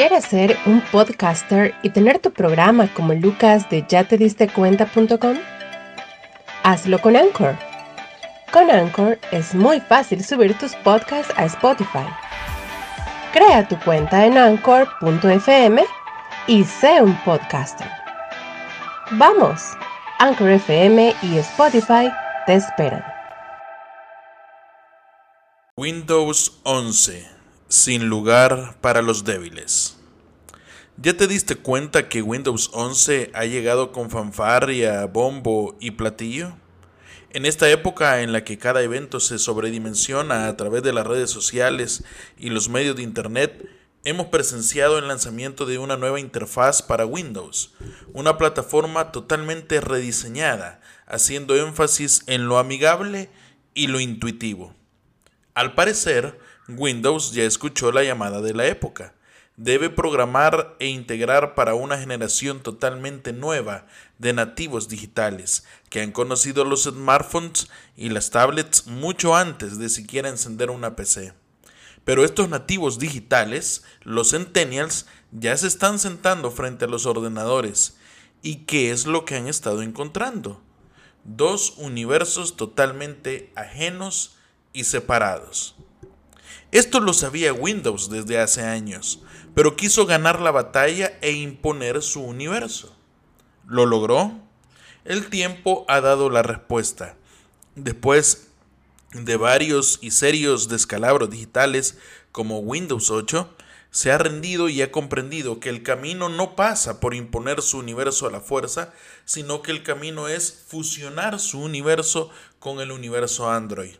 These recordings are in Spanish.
¿Quieres ser un podcaster y tener tu programa como Lucas de ya? Hazlo con Anchor. Con Anchor es muy fácil subir tus podcasts a Spotify. Crea tu cuenta en anchor.fm y sé un podcaster. Vamos, Anchor FM y Spotify te esperan. Windows 11. Sin lugar para los débiles. ¿Ya te diste cuenta que Windows 11 ha llegado con fanfarria, bombo y platillo? En esta época en la que cada evento se sobredimensiona a través de las redes sociales y los medios de Internet, hemos presenciado el lanzamiento de una nueva interfaz para Windows, una plataforma totalmente rediseñada, haciendo énfasis en lo amigable y lo intuitivo. Al parecer, Windows ya escuchó la llamada de la época. Debe programar e integrar para una generación totalmente nueva de nativos digitales que han conocido los smartphones y las tablets mucho antes de siquiera encender una PC. Pero estos nativos digitales, los centennials, ya se están sentando frente a los ordenadores. ¿Y qué es lo que han estado encontrando? Dos universos totalmente ajenos y separados. Esto lo sabía Windows desde hace años, pero quiso ganar la batalla e imponer su universo. ¿Lo logró? El tiempo ha dado la respuesta. Después de varios y serios descalabros digitales como Windows 8, se ha rendido y ha comprendido que el camino no pasa por imponer su universo a la fuerza, sino que el camino es fusionar su universo con el universo Android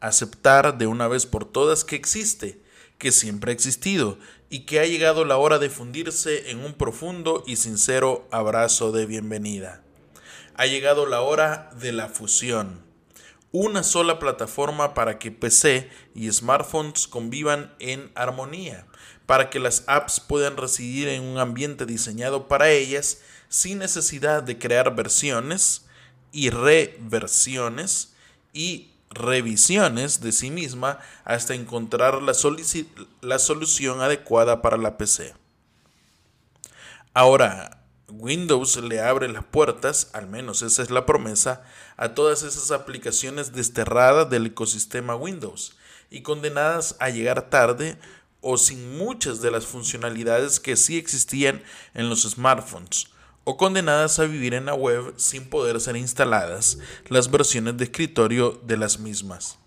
aceptar de una vez por todas que existe, que siempre ha existido y que ha llegado la hora de fundirse en un profundo y sincero abrazo de bienvenida. Ha llegado la hora de la fusión. Una sola plataforma para que PC y smartphones convivan en armonía, para que las apps puedan residir en un ambiente diseñado para ellas sin necesidad de crear versiones y reversiones y revisiones de sí misma hasta encontrar la, la, solución adecuada para la PC. Ahora, Windows le abre las puertas, al menos esa es la promesa, a todas esas aplicaciones desterradas del ecosistema Windows y condenadas a llegar tarde o sin muchas de las funcionalidades que sí existían en los smartphones o condenadas a vivir en la web sin poder ser instaladas las versiones de escritorio de las mismas.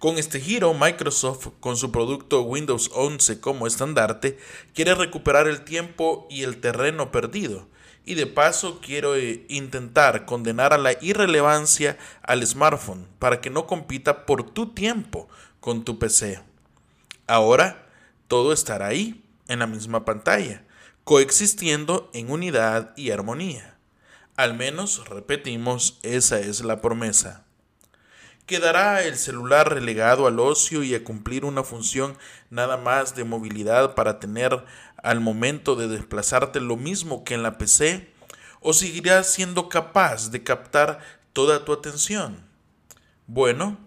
Con este giro, Microsoft, con su producto Windows 11 como estandarte, quiere recuperar el tiempo y el terreno perdido, y de paso quiero eh, intentar condenar a la irrelevancia al smartphone para que no compita por tu tiempo con tu PC. Ahora, todo estará ahí, en la misma pantalla coexistiendo en unidad y armonía. Al menos, repetimos, esa es la promesa. ¿Quedará el celular relegado al ocio y a cumplir una función nada más de movilidad para tener al momento de desplazarte lo mismo que en la PC? ¿O seguirás siendo capaz de captar toda tu atención? Bueno,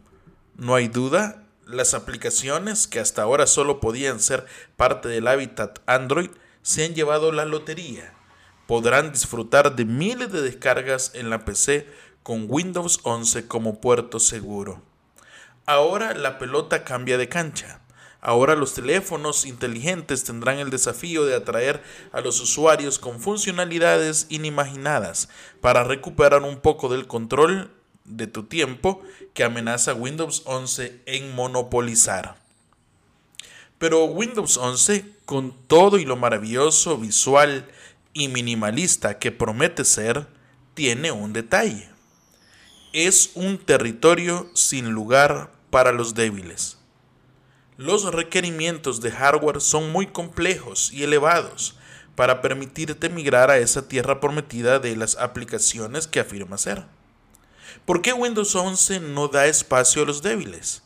no hay duda, las aplicaciones que hasta ahora solo podían ser parte del hábitat Android se han llevado la lotería. Podrán disfrutar de miles de descargas en la PC con Windows 11 como puerto seguro. Ahora la pelota cambia de cancha. Ahora los teléfonos inteligentes tendrán el desafío de atraer a los usuarios con funcionalidades inimaginadas para recuperar un poco del control de tu tiempo que amenaza Windows 11 en monopolizar. Pero Windows 11, con todo y lo maravilloso, visual y minimalista que promete ser, tiene un detalle. Es un territorio sin lugar para los débiles. Los requerimientos de hardware son muy complejos y elevados para permitirte migrar a esa tierra prometida de las aplicaciones que afirma ser. ¿Por qué Windows 11 no da espacio a los débiles?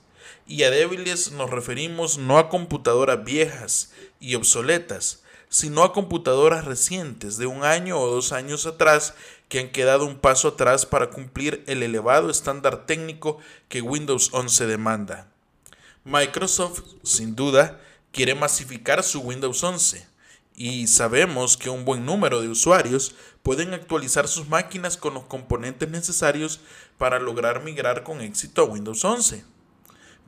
Y a débiles nos referimos no a computadoras viejas y obsoletas, sino a computadoras recientes de un año o dos años atrás que han quedado un paso atrás para cumplir el elevado estándar técnico que Windows 11 demanda. Microsoft, sin duda, quiere masificar su Windows 11 y sabemos que un buen número de usuarios pueden actualizar sus máquinas con los componentes necesarios para lograr migrar con éxito a Windows 11.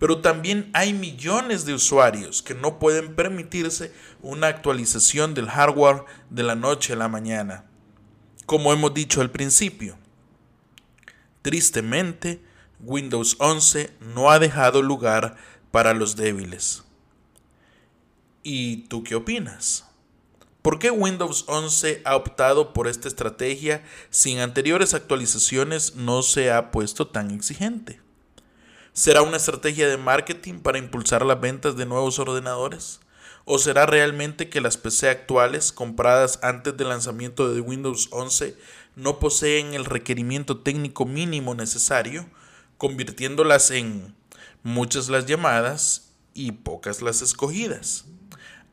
Pero también hay millones de usuarios que no pueden permitirse una actualización del hardware de la noche a la mañana. Como hemos dicho al principio, tristemente, Windows 11 no ha dejado lugar para los débiles. ¿Y tú qué opinas? ¿Por qué Windows 11 ha optado por esta estrategia si en anteriores actualizaciones no se ha puesto tan exigente? ¿Será una estrategia de marketing para impulsar las ventas de nuevos ordenadores? ¿O será realmente que las PC actuales compradas antes del lanzamiento de Windows 11 no poseen el requerimiento técnico mínimo necesario, convirtiéndolas en muchas las llamadas y pocas las escogidas?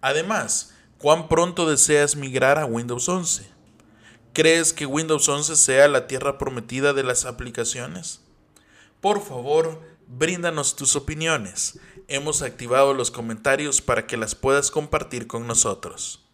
Además, ¿cuán pronto deseas migrar a Windows 11? ¿Crees que Windows 11 sea la tierra prometida de las aplicaciones? Por favor, bríndanos tus opiniones. Hemos activado los comentarios para que las puedas compartir con nosotros.